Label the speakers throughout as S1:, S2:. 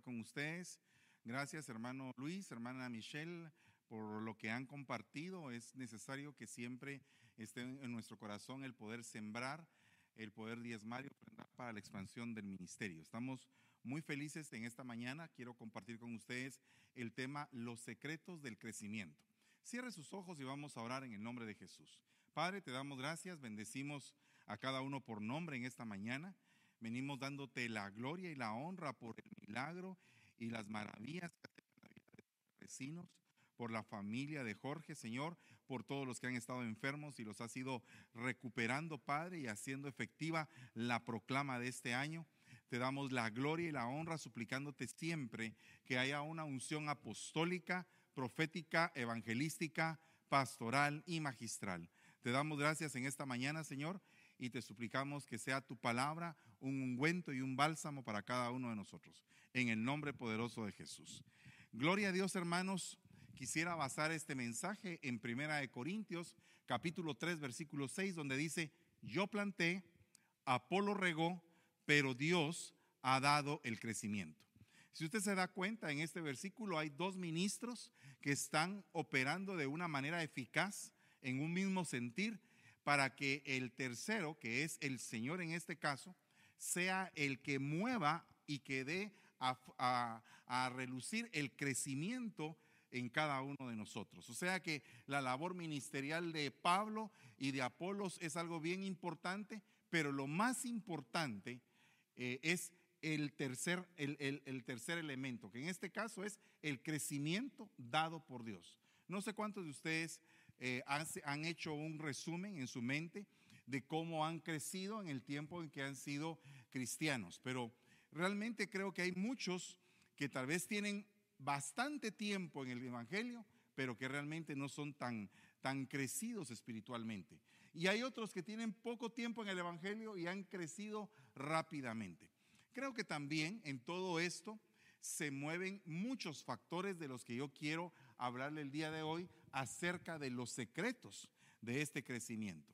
S1: con ustedes. Gracias, hermano Luis, hermana Michelle, por lo que han compartido. Es necesario que siempre esté en nuestro corazón el poder sembrar, el poder diezmar y para la expansión del ministerio. Estamos muy felices en esta mañana. Quiero compartir con ustedes el tema Los secretos del crecimiento. Cierre sus ojos y vamos a orar en el nombre de Jesús. Padre, te damos gracias, bendecimos a cada uno por nombre en esta mañana. Venimos dándote la gloria y la honra por el milagro y las maravillas que en la vida de los vecinos, por la familia de Jorge, Señor, por todos los que han estado enfermos y los has ido recuperando, Padre, y haciendo efectiva la proclama de este año. Te damos la gloria y la honra, suplicándote siempre que haya una unción apostólica, profética, evangelística, pastoral y magistral. Te damos gracias en esta mañana, Señor, y te suplicamos que sea tu palabra un ungüento y un bálsamo para cada uno de nosotros, en el nombre poderoso de Jesús. Gloria a Dios, hermanos. Quisiera basar este mensaje en Primera de Corintios, capítulo 3, versículo 6, donde dice, yo planté, Apolo regó, pero Dios ha dado el crecimiento. Si usted se da cuenta, en este versículo hay dos ministros que están operando de una manera eficaz en un mismo sentir para que el tercero, que es el Señor en este caso, sea el que mueva y que dé a, relucir el crecimiento en cada uno de nosotros. O sea que la labor ministerial de Pablo y de Apolos es algo bien importante, pero lo más importante eh, es el tercer, el tercer elemento, que en este caso es el crecimiento dado por Dios. No sé cuántos de ustedes eh, han, hecho un resumen en su mente de cómo han crecido en el tiempo en que han sido cristianos, pero realmente creo que hay muchos que tal vez tienen bastante tiempo en el Evangelio, pero que realmente no son tan, tan crecidos espiritualmente. Y hay otros que tienen poco tiempo en el Evangelio y han crecido rápidamente. Creo que también en todo esto se mueven muchos factores de los que yo quiero hablarle el día de hoy acerca de los secretos de este crecimiento.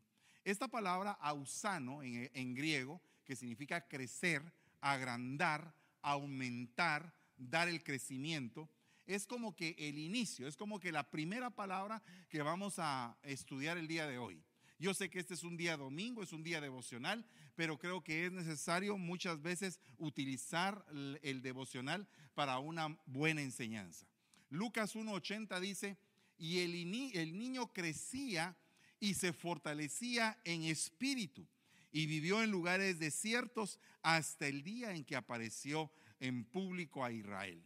S1: Esta palabra ausano en, griego, que significa crecer, agrandar, aumentar, dar el crecimiento, es como que el inicio, es como que la primera palabra que vamos a estudiar el día de hoy. Yo sé que este es un día domingo, es un día devocional, pero creo que es necesario muchas veces utilizar el devocional para una buena enseñanza. Lucas 1.80 dice, y el niño crecía y se fortalecía en espíritu y vivió en lugares desiertos hasta el día en que apareció en público a Israel.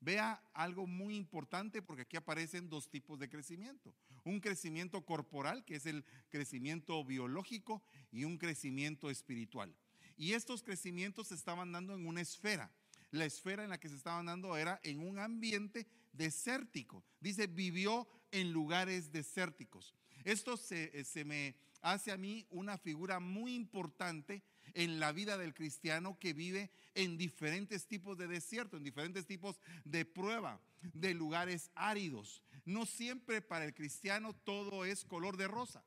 S1: Vea algo muy importante porque aquí aparecen dos tipos de crecimiento. Un crecimiento corporal, que es el crecimiento biológico, y un crecimiento espiritual. Y estos crecimientos se estaban dando en una esfera. La esfera en la que se estaban dando era en un ambiente desértico. Dice, vivió en lugares desérticos. Esto se, se me hace a mí una figura muy importante en la vida del cristiano que vive en diferentes tipos de desierto, en diferentes tipos de prueba, de lugares áridos. No siempre para el cristiano todo es color de rosa.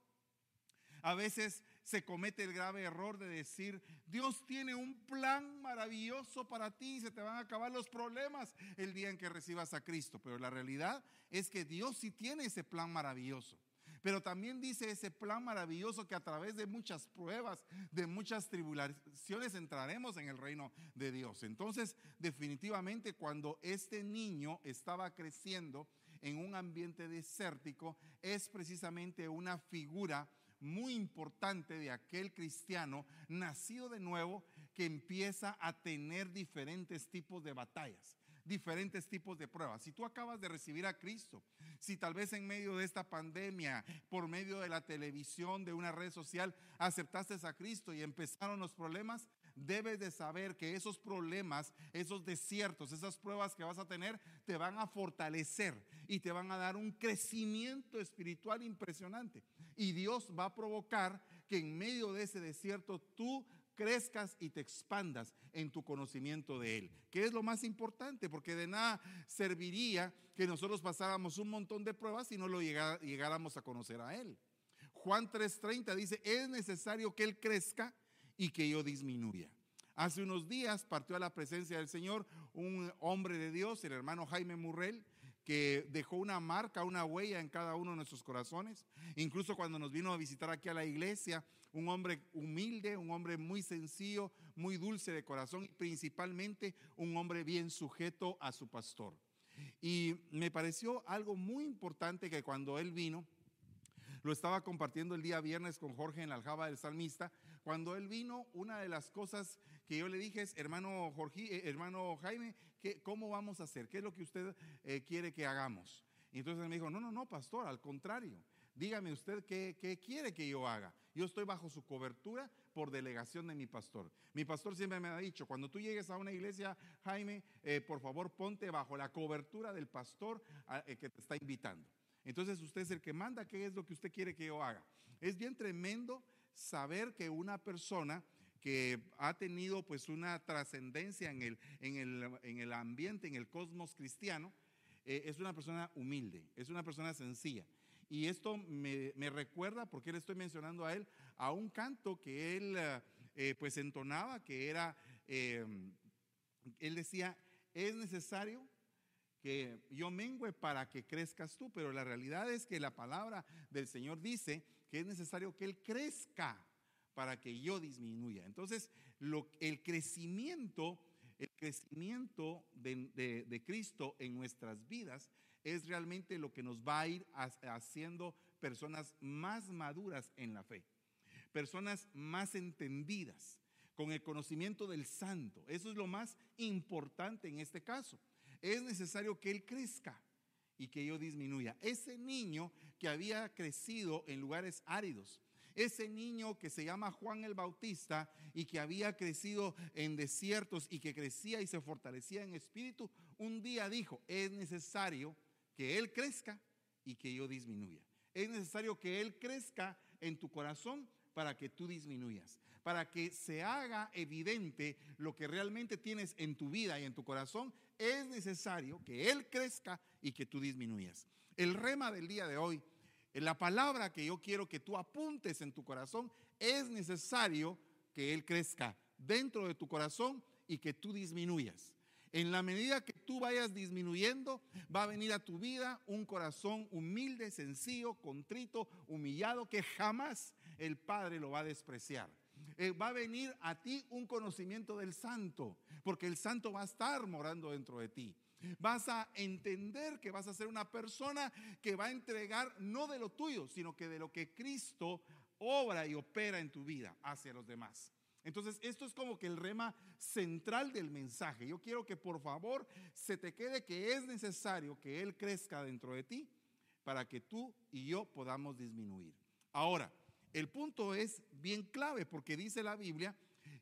S1: A veces se comete el grave error de decir, Dios tiene un plan maravilloso para ti y se te van a acabar los problemas el día en que recibas a Cristo. Pero la realidad es que Dios sí tiene ese plan maravilloso. Pero también dice ese plan maravilloso que a través de muchas pruebas, de muchas tribulaciones entraremos en el reino de Dios. Entonces, definitivamente cuando este niño estaba creciendo en un ambiente desértico, es precisamente una figura muy importante de aquel cristiano nacido de nuevo que empieza a tener diferentes tipos de batallas diferentes tipos de pruebas. Si tú acabas de recibir a Cristo, si tal vez en medio de esta pandemia, por medio de la televisión, de una red social, aceptaste a Cristo y empezaron los problemas, debes de saber que esos problemas, esos desiertos, esas pruebas que vas a tener, te van a fortalecer y te van a dar un crecimiento espiritual impresionante. Y Dios va a provocar que en medio de ese desierto tú crezcas y te expandas en tu conocimiento de Él, que es lo más importante, porque de nada serviría que nosotros pasáramos un montón de pruebas si no lo llegáramos a conocer a Él. Juan 3:30 dice, es necesario que Él crezca y que yo disminuya. Hace unos días partió a la presencia del Señor un hombre de Dios, el hermano Jaime Murrell, que dejó una marca, una huella en cada uno de nuestros corazones. Incluso cuando nos vino a visitar aquí a la iglesia, un hombre humilde, un hombre muy sencillo, muy dulce de corazón y principalmente un hombre bien sujeto a su pastor. Y me pareció algo muy importante que cuando él vino, lo estaba compartiendo el día viernes con Jorge en la aljaba del salmista, cuando él vino, una de las cosas que yo le dije es, hermano, Jorge, eh, hermano Jaime, ¿qué, ¿cómo vamos a hacer? ¿Qué es lo que usted eh, quiere que hagamos? Y entonces él me dijo, no, no, no, pastor, al contrario. Dígame usted qué, quiere que yo haga. Yo estoy bajo su cobertura por delegación de mi pastor. Mi pastor siempre me ha dicho, cuando tú llegues a una iglesia, Jaime, eh, por favor ponte bajo la cobertura del pastor que te está invitando. Entonces usted es el que manda qué es lo que usted quiere que yo haga. Es bien tremendo saber que una persona que ha tenido pues una trascendencia en el, en, el, en el, ambiente, en el cosmos cristiano, eh, es una persona humilde, es una persona sencilla. Y esto me, recuerda, porque le estoy mencionando a él, a un canto que él eh, pues entonaba, que era, eh, él decía, es necesario que yo mengüe para que crezcas tú, pero la realidad es que la palabra del Señor dice que es necesario que Él crezca para que yo disminuya. Entonces, lo, el crecimiento, el crecimiento de, de, Cristo en nuestras vidas es realmente lo que nos va a ir haciendo personas más maduras en la fe, personas más entendidas, con el conocimiento del santo. Eso es lo más importante en este caso es necesario que él crezca y que yo disminuya. Ese niño que había crecido en lugares áridos, ese niño que se llama Juan el Bautista y que había crecido en desiertos y que crecía y se fortalecía en espíritu, un día dijo, es necesario que Él crezca y que yo disminuya. Es necesario que Él crezca en tu corazón para que tú disminuyas, para que se haga evidente lo que realmente tienes en tu vida y en tu corazón es necesario que Él crezca y que tú disminuyas. El rema del día de hoy, la palabra que yo quiero que tú apuntes en tu corazón, es necesario que Él crezca dentro de tu corazón y que tú disminuyas. En la medida que tú vayas disminuyendo, va a venir a tu vida un corazón humilde, sencillo, contrito, humillado, que jamás el Padre lo va a despreciar. Eh, va a venir a ti un conocimiento del santo, porque el santo va a estar morando dentro de ti. Vas a entender que vas a ser una persona que va a entregar no de lo tuyo, sino que de lo que Cristo obra y opera en tu vida hacia los demás. Entonces, esto es como que el rema central del mensaje. Yo quiero que por favor se te quede que es necesario que Él crezca dentro de ti para que tú y yo podamos disminuir. Ahora, el punto es bien clave porque dice la Biblia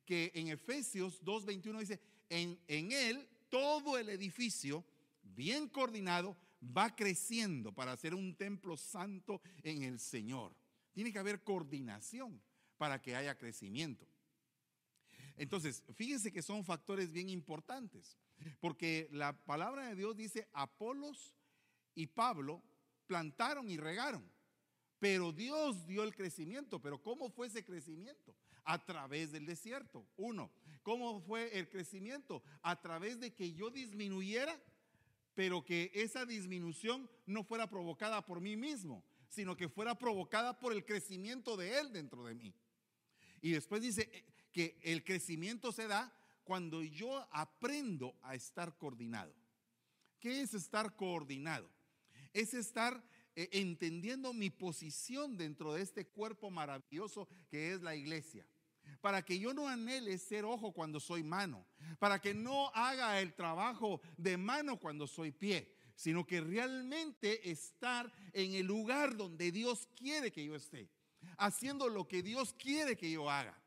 S1: que en Efesios 2.21 dice, en, en él todo el edificio bien coordinado va creciendo para ser un templo santo en el Señor. Tiene que haber coordinación para que haya crecimiento. Entonces, fíjense que son factores bien importantes, porque la palabra de Dios dice, Apolos y Pablo plantaron y regaron, pero Dios dio el crecimiento. Pero ¿cómo fue ese crecimiento? A través del desierto. Uno, ¿cómo fue el crecimiento? A través de que yo disminuyera, pero que esa disminución no fuera provocada por mí mismo, sino que fuera provocada por el crecimiento de Él dentro de mí. Y después dice que el crecimiento se da cuando yo aprendo a estar coordinado. ¿Qué es estar coordinado? Es estar eh, entendiendo mi posición dentro de este cuerpo maravilloso que es la iglesia. Para que yo no anhele ser ojo cuando soy mano. Para que no haga el trabajo de mano cuando soy pie. Sino que realmente estar en el lugar donde Dios quiere que yo esté. Haciendo lo que Dios quiere que yo haga.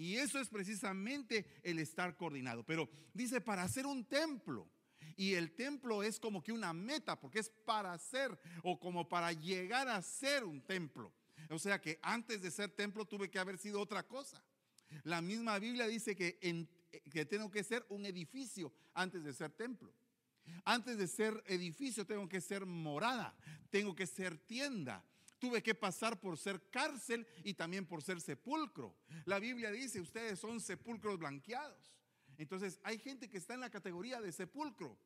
S1: Y eso es precisamente el estar coordinado. Pero dice, para hacer un templo y el templo es como que una meta, porque es para ser o como para llegar a ser un templo. O sea que antes de ser templo tuve que haber sido otra cosa. La misma Biblia dice que, que tengo que ser un edificio antes de ser templo. Antes de ser edificio tengo que ser morada, tengo que ser tienda. Tuve que pasar por ser cárcel y también por ser sepulcro. La Biblia dice, ustedes son sepulcros blanqueados. Entonces hay gente que está en la categoría de sepulcro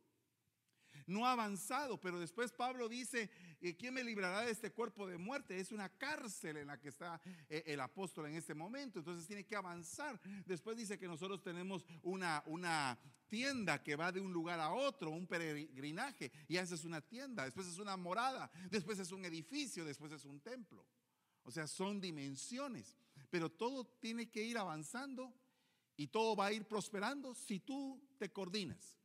S1: no ha avanzado, pero después Pablo dice, ¿quién me librará de este cuerpo de muerte? Es una cárcel en la que está eh, el apóstol en este momento, entonces tiene que avanzar. Después dice que nosotros tenemos una, una tienda que va de un lugar a otro, un peregrinaje, y esa es una tienda, después es una morada, después es un edificio, después es un templo. O sea, son dimensiones, pero todo tiene que ir avanzando y todo va a ir prosperando si tú te coordinas.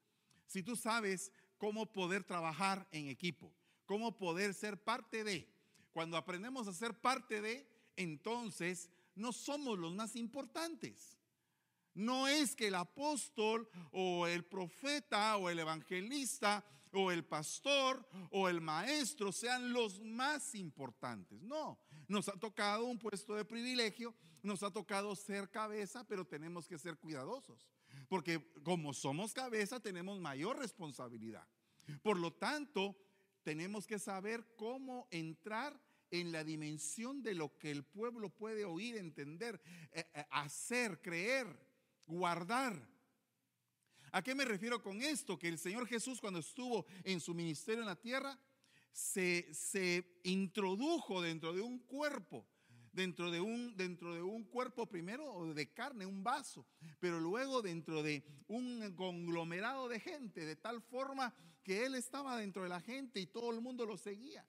S1: Si tú sabes cómo poder trabajar en equipo, cómo poder ser parte de. Cuando aprendemos a ser parte de, entonces no somos los más importantes. No es que el apóstol o el profeta o el evangelista o el pastor o el maestro sean los más importantes. No, nos ha tocado un puesto de privilegio, nos ha tocado ser cabeza, pero tenemos que ser cuidadosos. Porque como somos cabeza tenemos mayor responsabilidad. Por lo tanto, tenemos que saber cómo entrar en la dimensión de lo que el pueblo puede oír, entender, eh, eh, hacer, creer, guardar. ¿A qué me refiero con esto? Que el Señor Jesús cuando estuvo en su ministerio en la tierra, se, se introdujo dentro de un cuerpo dentro de un, dentro de un cuerpo primero de carne, un vaso, pero luego dentro de un conglomerado de gente, de tal forma que él estaba dentro de la gente y todo el mundo lo seguía.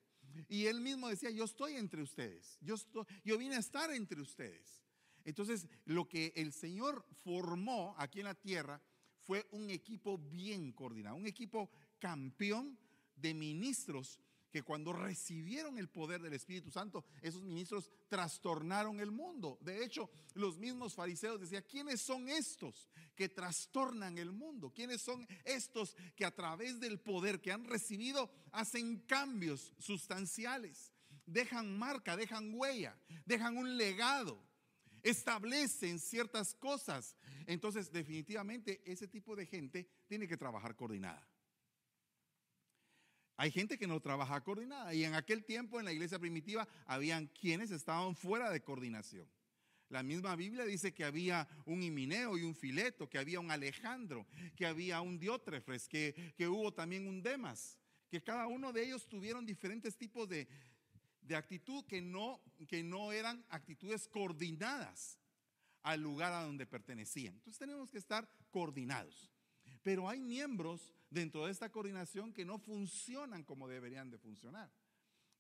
S1: Y él mismo decía, yo estoy entre ustedes, yo, estoy, yo vine a estar entre ustedes. Entonces, lo que el Señor formó aquí en la tierra fue un equipo bien coordinado, un equipo campeón de ministros que cuando recibieron el poder del Espíritu Santo, esos ministros trastornaron el mundo. De hecho, los mismos fariseos decían, ¿quiénes son estos que trastornan el mundo? ¿Quiénes son estos que a través del poder que han recibido hacen cambios sustanciales? Dejan marca, dejan huella, dejan un legado, establecen ciertas cosas. Entonces, definitivamente, ese tipo de gente tiene que trabajar coordinada. Hay gente que no trabaja coordinada y en aquel tiempo en la iglesia primitiva habían quienes estaban fuera de coordinación. La misma Biblia dice que había un Himineo y un Fileto, que había un Alejandro, que había un Diótrefes, que, que hubo también un Demas, que cada uno de ellos tuvieron diferentes tipos de, de actitud que no, que no eran actitudes coordinadas al lugar a donde pertenecían. Entonces tenemos que estar coordinados. Pero hay miembros dentro de esta coordinación que no funcionan como deberían de funcionar.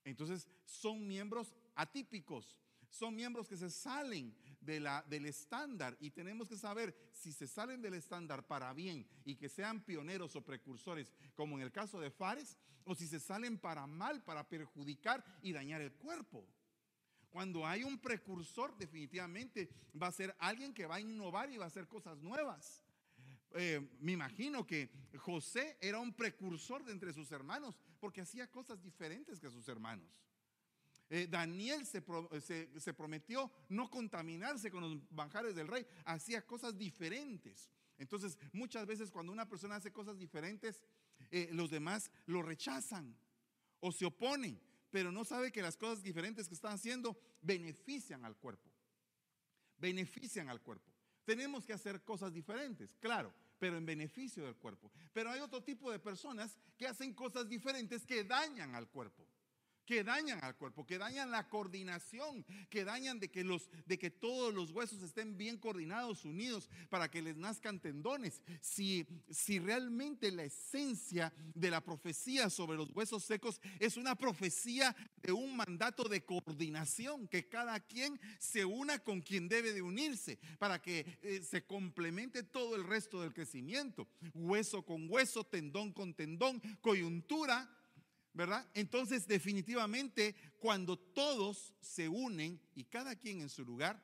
S1: Entonces son miembros atípicos, son miembros que se salen del estándar y tenemos que saber si se salen del estándar para bien y que sean pioneros o precursores, como en el caso de Fares, o si se salen para mal, para perjudicar y dañar el cuerpo. Cuando hay un precursor, definitivamente va a ser alguien que va a innovar y va a hacer cosas nuevas. Eh, me imagino que José era un precursor de entre sus hermanos, porque hacía cosas diferentes que sus hermanos. Eh, Daniel se, se, prometió no contaminarse con los banjares del rey, hacía cosas diferentes. Entonces, muchas veces cuando una persona hace cosas diferentes, eh, los demás lo rechazan o se oponen, pero no sabe que las cosas diferentes que están haciendo benefician al cuerpo. Benefician al cuerpo. Tenemos que hacer cosas diferentes, claro, pero en beneficio del cuerpo. Pero hay otro tipo de personas que hacen cosas diferentes que dañan al cuerpo que dañan al cuerpo, que dañan la coordinación, que dañan de que, los, de que todos los huesos estén bien coordinados, unidos, para que les nazcan tendones. Si, si realmente la esencia de la profecía sobre los huesos secos es una profecía de un mandato de coordinación, que cada quien se una con quien debe de unirse, para que eh, se complemente todo el resto del crecimiento, hueso con hueso, tendón con tendón, coyuntura ¿verdad? Entonces, definitivamente, cuando todos se unen y cada quien en su lugar,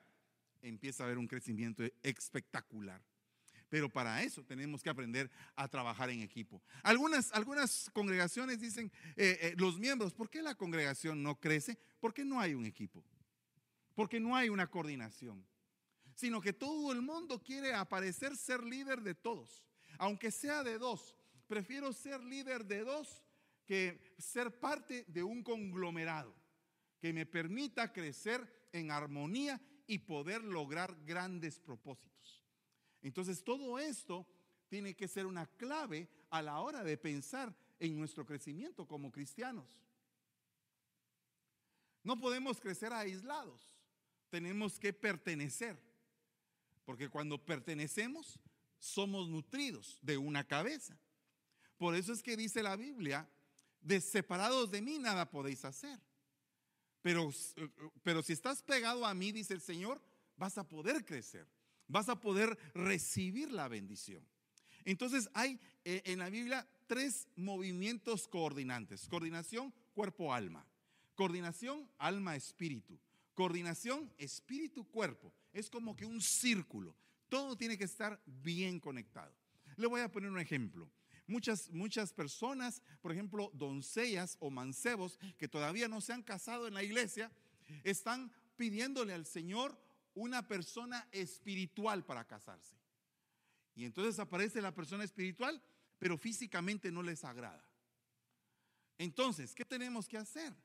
S1: empieza a haber un crecimiento espectacular. Pero para eso tenemos que aprender a trabajar en equipo. Algunas, algunas congregaciones dicen, eh, eh, los miembros, ¿por qué la congregación no crece? Porque no hay un equipo, porque no hay una coordinación, sino que todo el mundo quiere aparecer ser líder de todos, aunque sea de dos. Prefiero ser líder de dos que ser parte de un conglomerado. que me permita crecer en armonía y poder lograr grandes propósitos. Entonces todo esto tiene que ser una clave a la hora de pensar en nuestro crecimiento como cristianos. No podemos crecer aislados, tenemos que pertenecer, porque cuando pertenecemos somos nutridos de una cabeza. Por eso es que dice la Biblia, de separados de mí nada podéis hacer. Pero, pero si estás pegado a mí, dice el Señor, vas a poder crecer, vas a poder recibir la bendición. Entonces hay eh, en la Biblia tres movimientos coordinantes. Coordinación cuerpo-alma. Coordinación alma-espíritu. Coordinación espíritu-cuerpo. Es como que un círculo. Todo tiene que estar bien conectado. Le voy a poner un ejemplo. Muchas, muchas personas, por ejemplo, doncellas o mancebos que todavía no se han casado en la iglesia, están pidiéndole al Señor una persona espiritual para casarse. Y entonces aparece la persona espiritual, pero físicamente no les agrada. Entonces, ¿qué tenemos que hacer?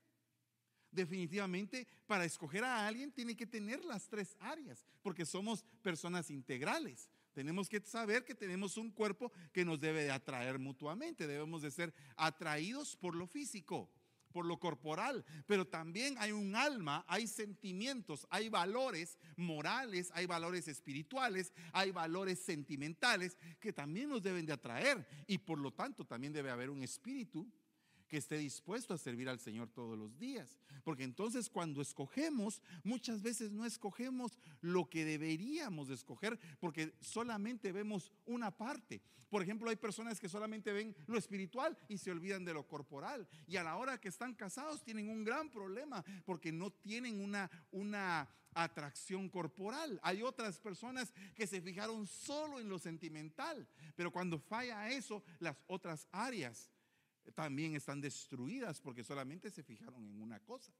S1: Definitivamente, para escoger a alguien tiene que tener las tres áreas, porque somos personas integrales. Tenemos que saber que tenemos un cuerpo que nos debe de atraer mutuamente. Debemos de ser atraídos por lo físico, por lo corporal, pero también hay un alma, hay sentimientos, hay valores morales, hay valores espirituales, hay valores sentimentales que también nos deben de atraer y por lo tanto también debe haber un espíritu que esté dispuesto a servir al Señor todos los días. Porque entonces cuando escogemos, muchas veces no escogemos lo que deberíamos escoger, porque solamente vemos una parte. Por ejemplo, hay personas que solamente ven lo espiritual y se olvidan de lo corporal. Y a la hora que están casados tienen un gran problema, porque no tienen una, una atracción corporal. Hay otras personas que se fijaron solo en lo sentimental, pero cuando falla eso, las otras áreas también están destruidas porque solamente se fijaron en una cosa.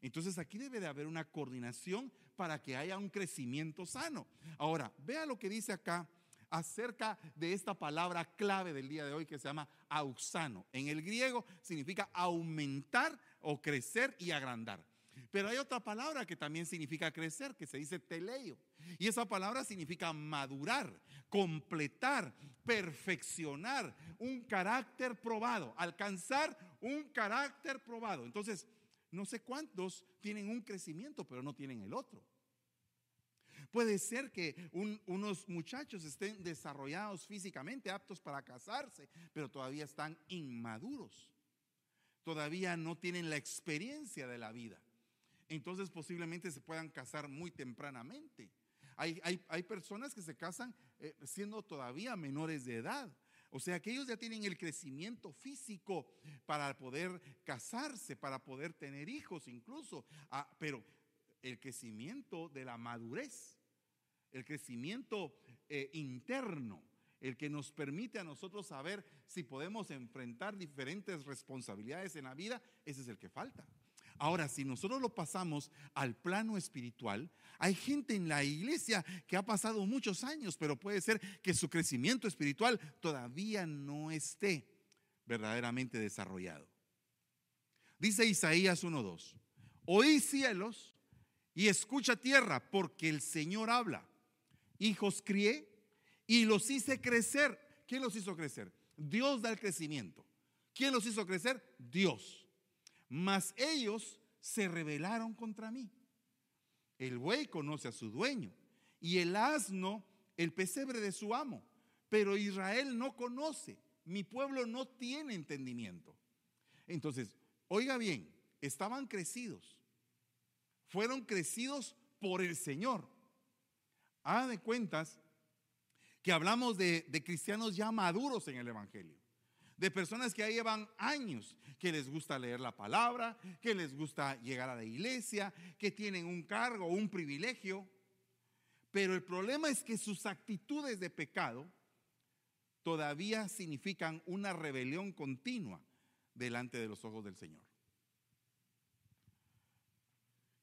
S1: Entonces aquí debe de haber una coordinación para que haya un crecimiento sano. Ahora, vea lo que dice acá acerca de esta palabra clave del día de hoy que se llama auxano. En el griego significa aumentar o crecer y agrandar. Pero hay otra palabra que también significa crecer, que se dice teleio. Y esa palabra significa madurar, completar, perfeccionar un carácter probado, alcanzar un carácter probado. Entonces, no sé cuántos tienen un crecimiento, pero no tienen el otro. Puede ser que unos muchachos estén desarrollados físicamente, aptos para casarse, pero todavía están inmaduros. Todavía no tienen la experiencia de la vida entonces posiblemente se puedan casar muy tempranamente. Hay, hay, personas que se casan eh, siendo todavía menores de edad. O sea que ellos ya tienen el crecimiento físico para poder casarse, para poder tener hijos incluso. Ah, pero el crecimiento de la madurez, el crecimiento eh, interno, el que nos permite a nosotros saber si podemos enfrentar diferentes responsabilidades en la vida, ese es el que falta. Ahora, si nosotros lo pasamos al plano espiritual, hay gente en la iglesia que ha pasado muchos años, pero puede ser que su crecimiento espiritual todavía no esté verdaderamente desarrollado. Dice Isaías 1.2, oí cielos y escucha tierra, porque el Señor habla. Hijos crié y los hice crecer. ¿Quién los hizo crecer? Dios da el crecimiento. ¿Quién los hizo crecer? Dios mas ellos se rebelaron contra mí. El buey conoce a su dueño y el asno el pesebre de su amo, pero Israel no conoce, mi pueblo no tiene entendimiento. Entonces, oiga bien, estaban crecidos, fueron crecidos por el Señor. Haga de cuentas que hablamos de, de cristianos ya maduros en el Evangelio de personas que ya llevan años, que les gusta leer la palabra, que les gusta llegar a la iglesia, que tienen un cargo, un privilegio. Pero el problema es que sus actitudes de pecado todavía significan una rebelión continua delante de los ojos del Señor.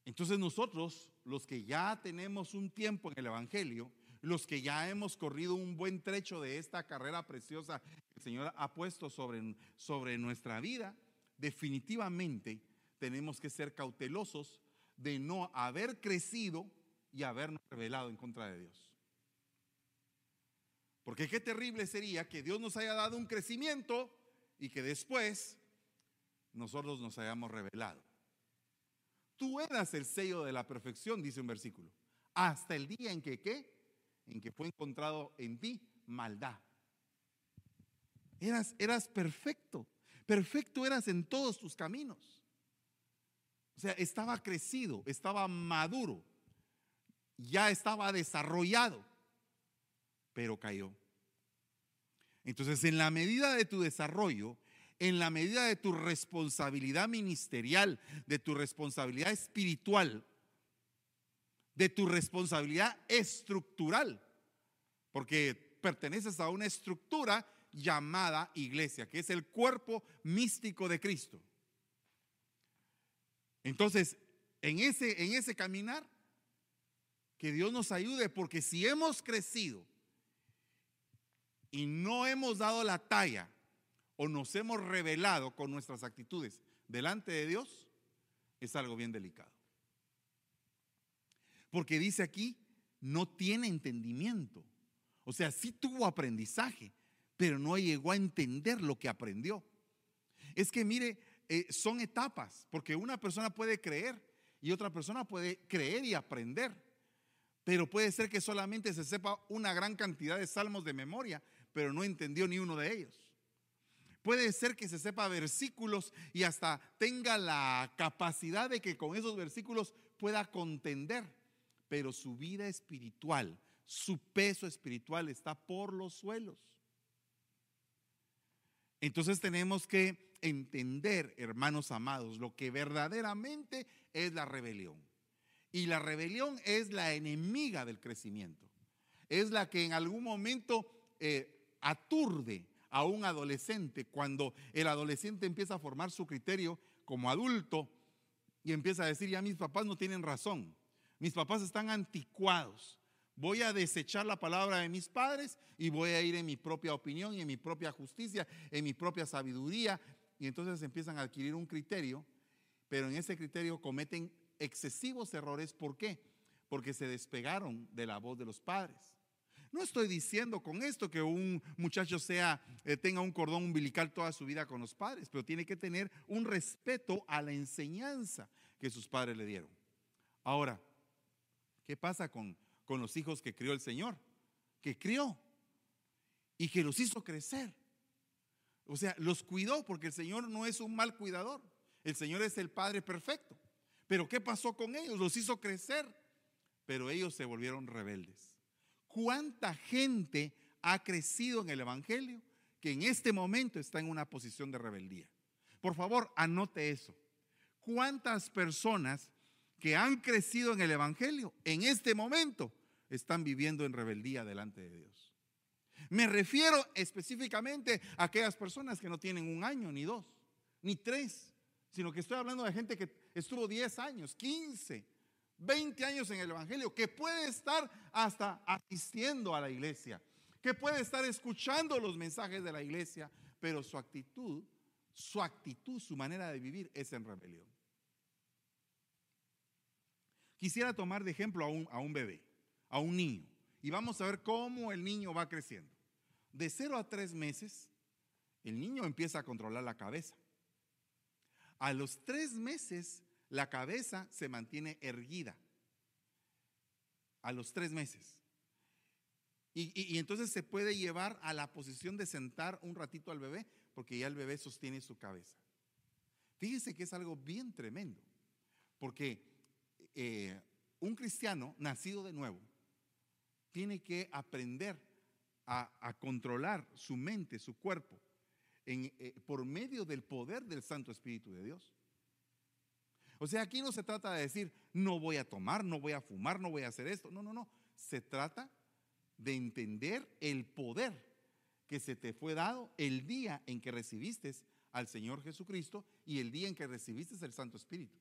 S1: Entonces nosotros, los que ya tenemos un tiempo en el Evangelio, los que ya hemos corrido un buen trecho de esta carrera preciosa que el Señor ha puesto sobre, sobre nuestra vida, definitivamente tenemos que ser cautelosos de no haber crecido y habernos rebelado en contra de Dios. Porque qué terrible sería que Dios nos haya dado un crecimiento y que después nosotros nos hayamos revelado. Tú eras el sello de la perfección, dice un versículo, hasta el día en que qué? En que fue encontrado en ti maldad. Eras, eras perfecto, perfecto eras en todos tus caminos. O sea, estaba crecido, estaba maduro, ya estaba desarrollado, pero cayó. Entonces, en la medida de tu desarrollo, en la medida de tu responsabilidad ministerial, de tu responsabilidad espiritual, de tu responsabilidad estructural, porque perteneces a una estructura llamada iglesia, que es el cuerpo místico de Cristo. Entonces, en ese, en ese caminar, que Dios nos ayude, porque si hemos crecido y no hemos dado la talla o nos hemos revelado con nuestras actitudes delante de Dios, es algo bien delicado. Porque dice aquí, no tiene entendimiento. O sea, sí tuvo aprendizaje, pero no llegó a entender lo que aprendió. Es que mire, eh, son etapas, porque una persona puede creer y otra persona puede creer y aprender, pero puede ser que solamente se sepa una gran cantidad de salmos de memoria, pero no entendió ni uno de ellos. Puede ser que se sepa versículos y hasta tenga la capacidad de que con esos versículos pueda contender, pero su vida espiritual, su peso espiritual está por los suelos. Entonces tenemos que entender, hermanos amados, lo que verdaderamente es la rebelión. Y la rebelión es la enemiga del crecimiento. Es la que en algún momento eh, aturde a un adolescente cuando el adolescente empieza a formar su criterio como adulto y empieza a decir, ya mis papás no tienen razón, mis papás están anticuados, Voy a desechar la palabra de mis padres y voy a ir en mi propia opinión y en mi propia justicia, en mi propia sabiduría, y entonces empiezan a adquirir un criterio, pero en ese criterio cometen excesivos errores. ¿Por qué? Porque se despegaron de la voz de los padres. No estoy diciendo con esto que un muchacho sea eh, tenga un cordón umbilical toda su vida con los padres, pero tiene que tener un respeto a la enseñanza que sus padres le dieron. Ahora, ¿qué pasa con, con los hijos que crió el Señor? Que crió y que los hizo crecer. O sea, los cuidó porque el Señor no es un mal cuidador. El Señor es el Padre perfecto. Pero ¿qué pasó con ellos? Los hizo crecer, pero ellos se volvieron rebeldes. ¿Cuánta gente ha crecido en el Evangelio que en este momento está en una posición de rebeldía? Por favor, anote eso. ¿Cuántas personas que han crecido en el Evangelio en este momento están viviendo en rebeldía delante de Dios? Me refiero específicamente a aquellas personas que no tienen un año, ni dos, ni tres, sino que estoy hablando de gente que estuvo 10 años, 15, 20 años en el Evangelio, que puede estar hasta asistiendo a la iglesia, que puede estar escuchando los mensajes de la iglesia, pero su actitud, su actitud, su manera de vivir es en rebelión. Quisiera tomar de ejemplo a un, a un bebé, a un niño, y vamos a ver cómo el niño va creciendo de 0 a 3 meses, el niño empieza a controlar la cabeza. A los 3 meses, la cabeza se mantiene erguida. A los 3 meses. Y, entonces se puede llevar a la posición de sentar un ratito al bebé, porque ya el bebé sostiene su cabeza. Fíjese que es algo bien tremendo, porque eh, un cristiano nacido de nuevo tiene que aprender a, controlar su mente, su cuerpo, eh, por medio del poder del Santo Espíritu de Dios. O sea, aquí no se trata de decir, no voy a tomar, no voy a fumar, no voy a hacer esto. No, no, no. Se trata de entender el poder que se te fue dado el día en que recibiste al Señor Jesucristo y el día en que recibiste el Santo Espíritu.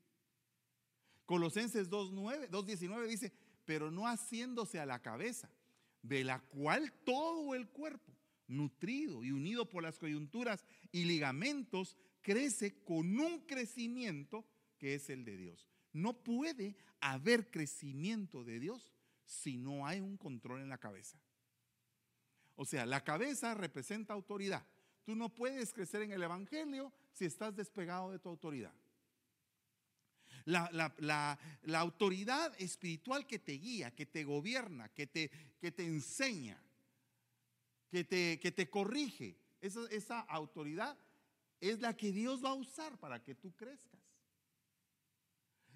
S1: Colosenses 2.9, 2.19 dice, pero no haciéndose a la cabeza, de la cual todo el cuerpo, nutrido y unido por las coyunturas y ligamentos, crece con un crecimiento que es el de Dios. No puede haber crecimiento de Dios si no hay un control en la cabeza. O sea, la cabeza representa autoridad. Tú no puedes crecer en el Evangelio si estás despegado de tu autoridad. La, autoridad espiritual que te guía, que te gobierna, que te, que te enseña, que te, que te corrige, esa, esa autoridad es la que Dios va a usar para que tú crezcas.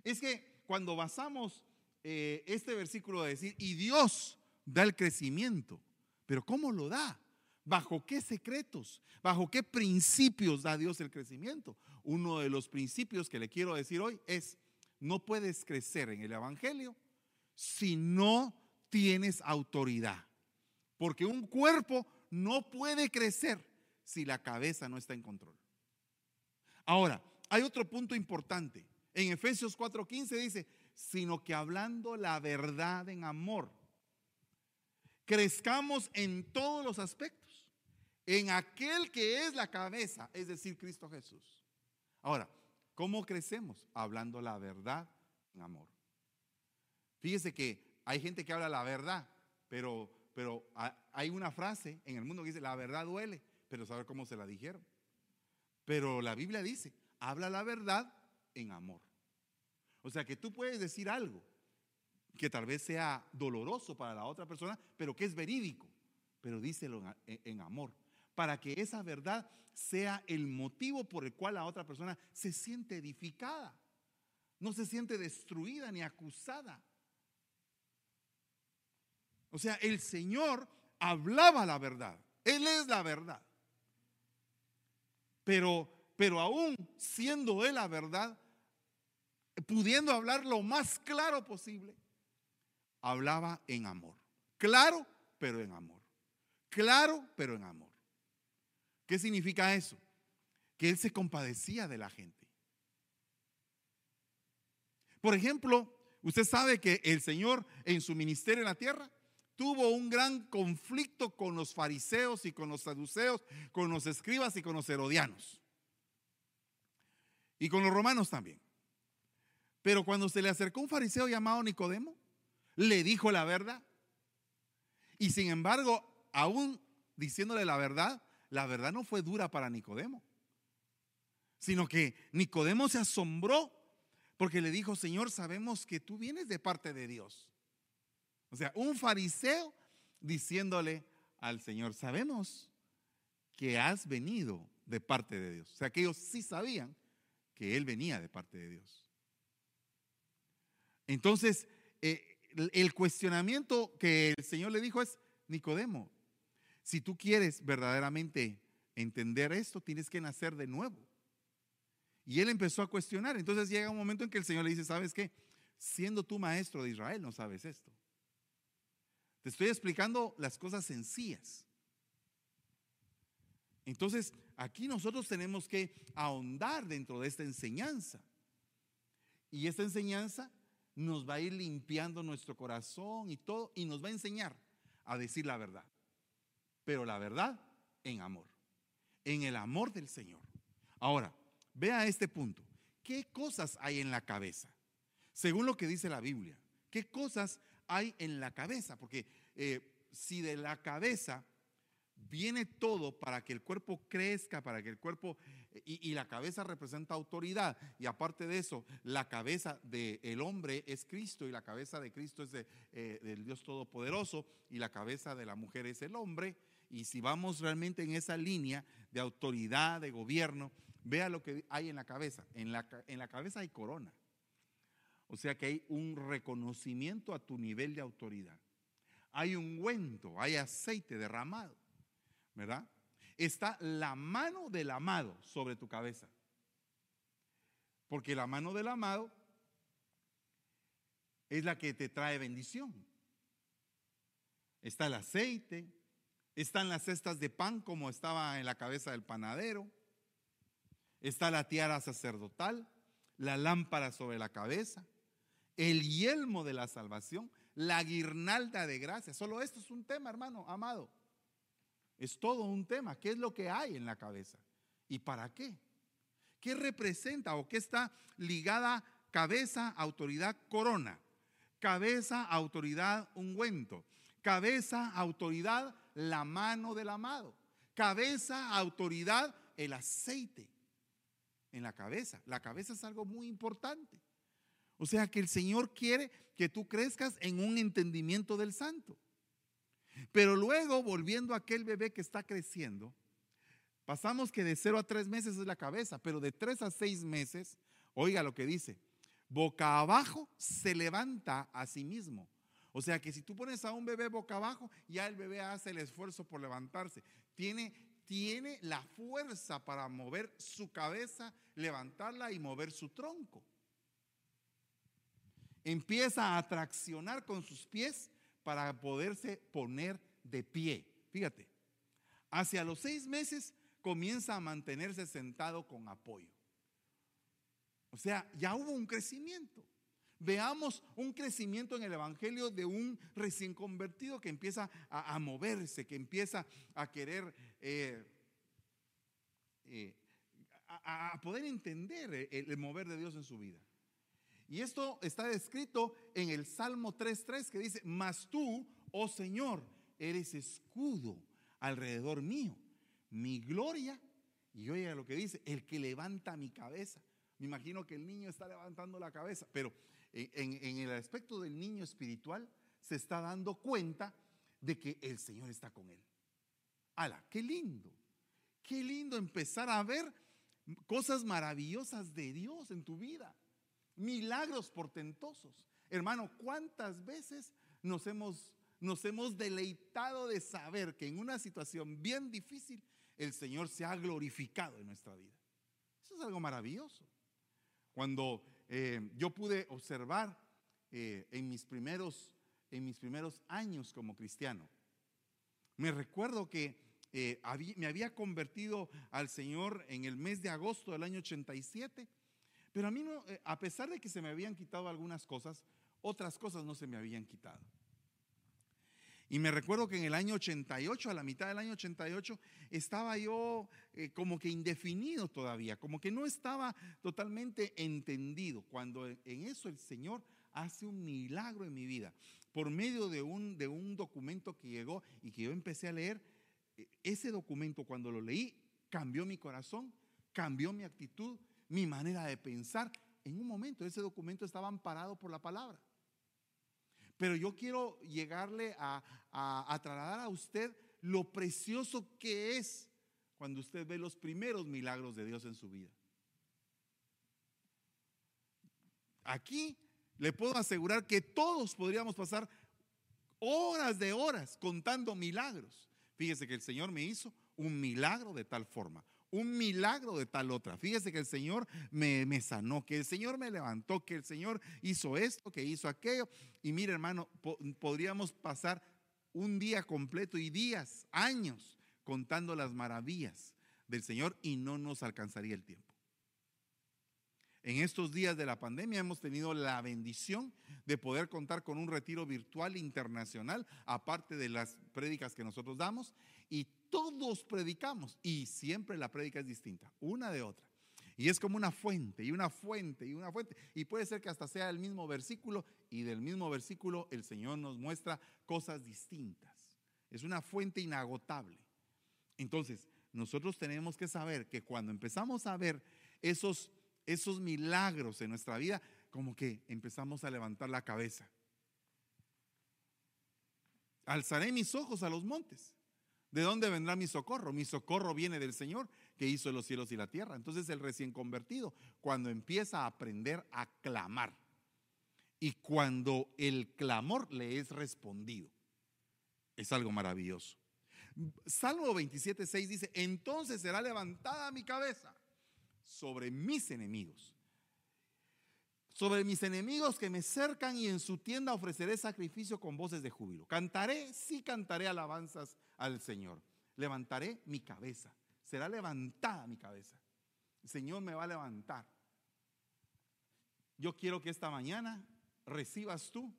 S1: Es que cuando basamos eh, este versículo de decir, y Dios da el crecimiento, pero ¿cómo lo da? ¿Bajo qué secretos? ¿Bajo qué principios da Dios el crecimiento? Uno de los principios que le quiero decir hoy es, no puedes crecer en el Evangelio si no tienes autoridad. Porque un cuerpo no puede crecer si la cabeza no está en control. Ahora, hay otro punto importante. En Efesios 4:15 dice, sino que hablando la verdad en amor, crezcamos en todos los aspectos en aquel que es la cabeza, es decir, Cristo Jesús. Ahora, ¿cómo crecemos? Hablando la verdad en amor. Fíjese que hay gente que habla la verdad, pero, pero hay una frase en el mundo que dice, la verdad duele, pero saber cómo se la dijeron. Pero la Biblia dice, habla la verdad en amor. O sea que tú puedes decir algo que tal vez sea doloroso para la otra persona, pero que es verídico, pero díselo en amor para que esa verdad sea el motivo por el cual la otra persona se siente edificada, no se siente destruida ni acusada. O sea, el Señor hablaba la verdad, Él es la verdad. Pero, pero aún siendo Él la verdad, pudiendo hablar lo más claro posible, hablaba en amor. Claro, pero en amor. Claro, pero en amor. ¿Qué significa eso? Que él se compadecía de la gente. Por ejemplo, usted sabe que el Señor en su ministerio en la tierra tuvo un gran conflicto con los fariseos y con los saduceos, con los escribas y con los herodianos. Y con los romanos también. Pero cuando se le acercó un fariseo llamado Nicodemo, le dijo la verdad. Y sin embargo, aún diciéndole la verdad, la verdad no fue dura para Nicodemo, sino que Nicodemo se asombró porque le dijo, Señor, sabemos que tú vienes de parte de Dios. O sea, un fariseo diciéndole al Señor, sabemos que has venido de parte de Dios. O sea, que ellos sí sabían que Él venía de parte de Dios. Entonces, eh, el cuestionamiento que el Señor le dijo es, Nicodemo, si tú quieres verdaderamente entender esto, tienes que nacer de nuevo. Y él empezó a cuestionar. Entonces llega un momento en que el Señor le dice, ¿sabes qué? Siendo tú maestro de Israel, no sabes esto. Te estoy explicando las cosas sencillas. Entonces, aquí nosotros tenemos que ahondar dentro de esta enseñanza. Y esta enseñanza nos va a ir limpiando nuestro corazón y todo, y nos va a enseñar a decir la verdad pero la verdad en amor, en el amor del Señor. Ahora, vea este punto. ¿Qué cosas hay en la cabeza? Según lo que dice la Biblia, ¿qué cosas hay en la cabeza? Porque eh, si de la cabeza viene todo para que el cuerpo crezca, para que el cuerpo, y, la cabeza representa autoridad, y aparte de eso, la cabeza del hombre es Cristo, y la cabeza de Cristo es eh, del Dios Todopoderoso, y la cabeza de la mujer es el hombre, y si vamos realmente en esa línea de autoridad, de gobierno, vea lo que hay en la cabeza. En la, en la cabeza hay corona. O sea que hay un reconocimiento a tu nivel de autoridad. Hay un ungüento, hay aceite derramado, ¿verdad? Está la mano del amado sobre tu cabeza. Porque la mano del amado es la que te trae bendición. Está el aceite, están las cestas de pan como estaba en la cabeza del panadero. Está la tiara sacerdotal, la lámpara sobre la cabeza, el yelmo de la salvación, la guirnalda de gracia. Solo esto es un tema, hermano, amado. Es todo un tema. ¿Qué es lo que hay en la cabeza? ¿Y para qué? ¿Qué representa o qué está ligada cabeza, autoridad, corona? Cabeza, autoridad, ungüento. Cabeza, autoridad, la mano del amado. Cabeza, autoridad, el aceite en la cabeza. La cabeza es algo muy importante. O sea que el Señor quiere que tú crezcas en un entendimiento del santo. Pero luego, volviendo a aquel bebé que está creciendo, pasamos que de 0 a 3 meses es la cabeza, pero de 3 a 6 meses, oiga lo que dice, boca abajo se levanta a sí mismo. O sea que si tú pones a un bebé boca abajo, ya el bebé hace el esfuerzo por levantarse. Tiene, tiene la fuerza para mover su cabeza, levantarla y mover su tronco. Empieza a traccionar con sus pies para poderse poner de pie. Fíjate, hacia los seis meses comienza a mantenerse sentado con apoyo. O sea, ya hubo un crecimiento. Veamos un crecimiento en el Evangelio de un recién convertido que empieza a, moverse, que empieza a querer, eh, eh, a, poder entender el mover de Dios en su vida. Y esto está descrito en el Salmo 3.3 que dice, mas tú, oh Señor, eres escudo alrededor mío, mi gloria. Y oiga lo que dice, el que levanta mi cabeza. Me imagino que el niño está levantando la cabeza, pero en, el aspecto del niño espiritual se está dando cuenta de que el Señor está con él. ¡Hala! ¡Qué lindo! ¡Qué lindo empezar a ver cosas maravillosas de Dios en tu vida! milagros portentosos. Hermano, ¿cuántas veces nos hemos, nos hemos deleitado de saber que en una situación bien difícil el Señor se ha glorificado en nuestra vida? Eso es algo maravilloso. Cuando eh, yo pude observar eh, en, mis primeros, en mis primeros años como cristiano, me recuerdo que eh, me había convertido al Señor en el mes de agosto del año 87 pero a mí no, a pesar de que se me habían quitado algunas cosas, otras cosas no se me habían quitado. Y me recuerdo que en el año 88, a la mitad del año 88, estaba yo eh, como que indefinido todavía, como que no estaba totalmente entendido, cuando en eso el Señor hace un milagro en mi vida. Por medio de un, de un documento que llegó y que yo empecé a leer, e, ese documento cuando lo leí cambió mi corazón, cambió mi actitud, mi manera de pensar. En un momento ese documento estaba amparado por la palabra. Pero yo quiero llegarle a, a, trasladar a usted lo precioso que es cuando usted ve los primeros milagros de Dios en su vida. Aquí le puedo asegurar que todos podríamos pasar horas de horas contando milagros. Fíjese que el Señor me hizo un milagro de tal forma, un milagro de tal otra. Fíjese que el Señor me, sanó, que el Señor me levantó, que el Señor hizo esto, que hizo aquello. Y mire, hermano, podríamos pasar un día completo y días, años, contando las maravillas del Señor y no nos alcanzaría el tiempo. En estos días de la pandemia hemos tenido la bendición de poder contar con un retiro virtual internacional, aparte de las prédicas que nosotros damos, y todos predicamos y siempre la prédica es distinta, una de otra. Y es como una fuente y una fuente y una fuente. Y puede ser que hasta sea el mismo versículo y del mismo versículo el Señor nos muestra cosas distintas. Es una fuente inagotable. Entonces, nosotros tenemos que saber que cuando empezamos a ver esos, esos milagros en nuestra vida, como que empezamos a levantar la cabeza. Alzaré mis ojos a los montes. ¿De dónde vendrá mi socorro? Mi socorro viene del Señor que hizo los cielos y la tierra. Entonces el recién convertido, cuando empieza a aprender a clamar y cuando el clamor le es respondido, es algo maravilloso. Salmo 27, 6 dice, entonces será levantada mi cabeza sobre mis enemigos. Sobre mis enemigos que me cercan y en su tienda ofreceré sacrificio con voces de júbilo. Cantaré, sí cantaré alabanzas al Señor. Levantaré mi cabeza. Será levantada mi cabeza. El Señor me va a levantar. Yo quiero que esta mañana recibas tú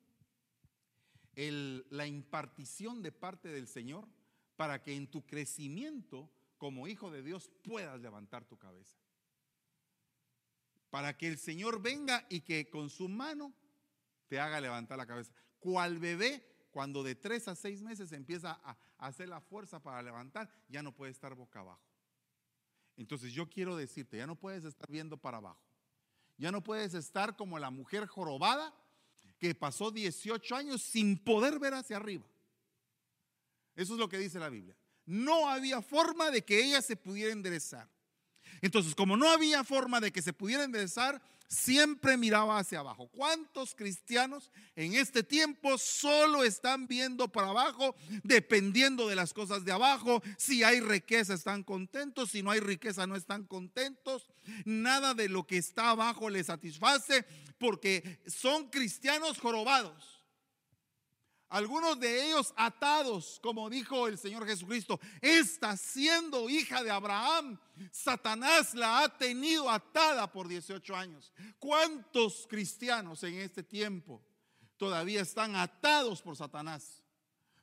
S1: la impartición de parte del Señor para que en tu crecimiento como hijo de Dios puedas levantar tu cabeza. Para que el Señor venga y que con su mano te haga levantar la cabeza. Cual bebé, cuando de tres a seis meses empieza a hacer la fuerza para levantar, ya no puede estar boca abajo. Entonces yo quiero decirte, ya no puedes estar viendo para abajo. Ya no puedes estar como la mujer jorobada que pasó 18 años sin poder ver hacia arriba. Eso es lo que dice la Biblia. No había forma de que ella se pudiera enderezar. Entonces, como no había forma de que se pudiera enderezar, siempre miraba hacia abajo. ¿Cuántos cristianos en este tiempo solo están viendo para abajo, dependiendo de las cosas de abajo? Si hay riqueza están contentos, si no hay riqueza no están contentos. Nada de lo que está abajo les satisface porque son cristianos jorobados. Algunos de ellos atados, como dijo el Señor Jesucristo, está siendo hija de Abraham. Satanás la ha tenido atada por 18 años. ¿Cuántos cristianos en este tiempo todavía están atados por Satanás?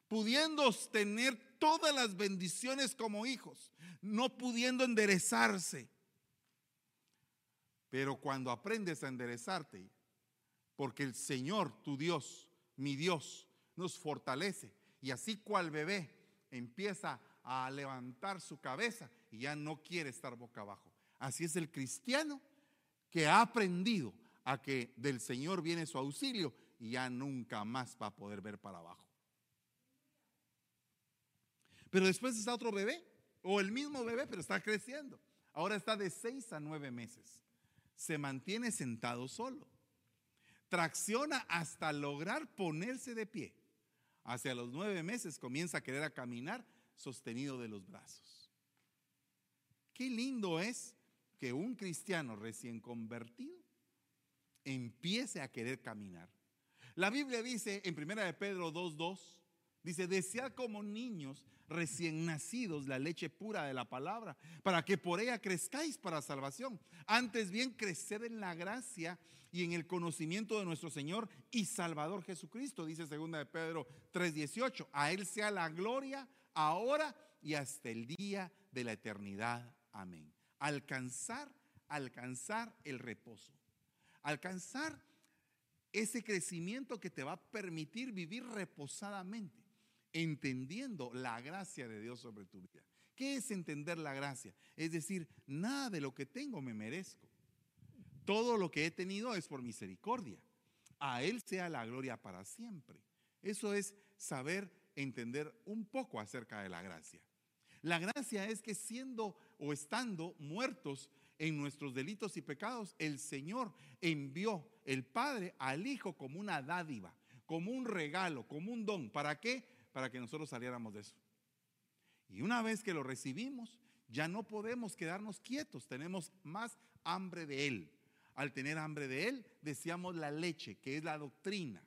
S1: Pudiendo tener todas las bendiciones como hijos, no pudiendo enderezarse. Pero cuando aprendes a enderezarte, porque el Señor, tu Dios, mi Dios, nos fortalece. Y así cual bebé empieza a levantar su cabeza y ya no quiere estar boca abajo. Así es el cristiano que ha aprendido a que del Señor viene su auxilio y ya nunca más va a poder ver para abajo. Pero después está otro bebé, o el mismo bebé, pero está creciendo. Ahora está de seis a nueve meses. Se mantiene sentado solo. Tracciona hasta lograr ponerse de pie hacia los nueve meses comienza a querer a caminar sostenido de los brazos. Qué lindo es que un cristiano recién convertido empiece a querer caminar. La Biblia dice en primera de Pedro 2:2 dice, "Desead como niños recién nacidos la leche pura de la palabra, para que por ella crezcáis para salvación. Antes bien, creced en la gracia y en el conocimiento de nuestro Señor y Salvador Jesucristo, dice segunda de Pedro 3:18. A él sea la gloria ahora y hasta el día de la eternidad. Amén. Alcanzar, alcanzar el reposo. Alcanzar ese crecimiento que te va a permitir vivir reposadamente, entendiendo la gracia de Dios sobre tu vida. ¿Qué es entender la gracia? Es decir, nada de lo que tengo me merezco. Todo lo que he tenido es por misericordia. A Él sea la gloria para siempre. Eso es saber entender un poco acerca de la gracia. La gracia es que siendo o estando muertos en nuestros delitos y pecados, el Señor envió el Padre al Hijo como una dádiva, como un regalo, como un don. ¿Para qué? Para que nosotros saliéramos de eso. Y una vez que lo recibimos, ya no podemos quedarnos quietos, tenemos más hambre de Él al tener hambre de Él, deseamos la leche, que es la doctrina.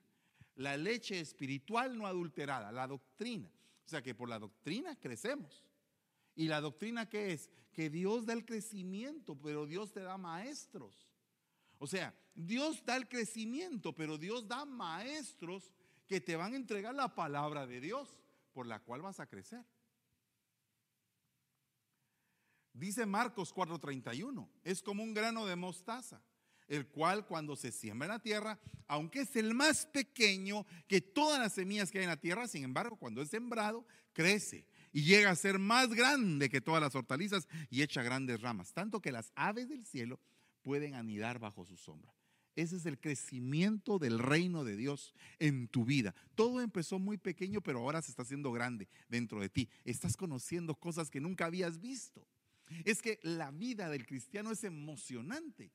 S1: La leche espiritual no adulterada, la doctrina. O sea que por la doctrina crecemos. ¿Y la doctrina qué es? Que Dios da el crecimiento, pero Dios te da maestros. O sea, Dios da el crecimiento, pero Dios da maestros que te van a entregar la palabra de Dios, por la cual vas a crecer. Dice Marcos 4:31, es como un grano de mostaza el cual cuando se siembra en la tierra, aunque es el más pequeño que todas las semillas que hay en la tierra, sin embargo, cuando es sembrado, crece y llega a ser más grande que todas las hortalizas y echa grandes ramas, tanto que las aves del cielo pueden anidar bajo su sombra. Ese es el crecimiento del reino de Dios en tu vida. Todo empezó muy pequeño, pero ahora se está haciendo grande dentro de ti. Estás conociendo cosas que nunca habías visto. Es que la vida del cristiano es emocionante.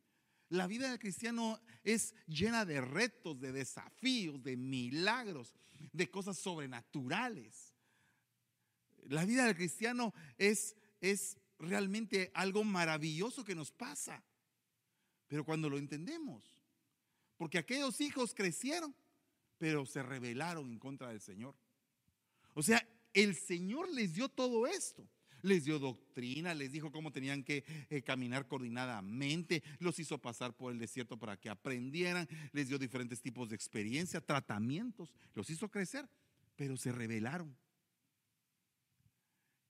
S1: La vida del cristiano es llena de retos, de desafíos, de milagros, de cosas sobrenaturales. La vida del cristiano es, es realmente algo maravilloso que nos pasa. Pero cuando lo entendemos, porque aquellos hijos crecieron, pero se rebelaron en contra del Señor. O sea, el Señor les dio todo esto les dio doctrina, les dijo cómo tenían que eh, caminar coordinadamente, los hizo pasar por el desierto para que aprendieran, les dio diferentes tipos de experiencia, tratamientos, los hizo crecer, pero se rebelaron.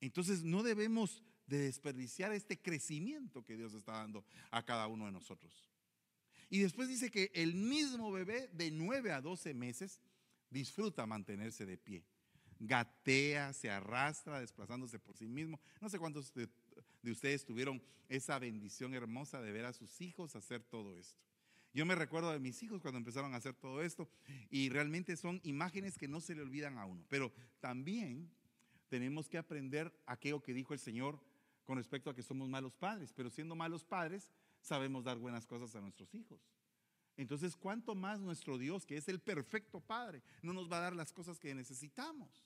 S1: Entonces no debemos de desperdiciar este crecimiento que Dios está dando a cada uno de nosotros. Y después dice que el mismo bebé de 9 a 12 meses disfruta mantenerse de pie. Gatea, se arrastra, desplazándose por sí mismo. No sé cuántos de, de ustedes tuvieron esa bendición hermosa de ver a sus hijos hacer todo esto. Yo me recuerdo de mis hijos cuando empezaron a hacer todo esto y realmente son imágenes que no se le olvidan a uno. Pero también tenemos que aprender aquello que dijo el Señor con respecto a que somos malos padres, pero siendo malos padres sabemos dar buenas cosas a nuestros hijos. Entonces, ¿cuánto más nuestro Dios, que es el perfecto Padre, no nos va a dar las cosas que necesitamos?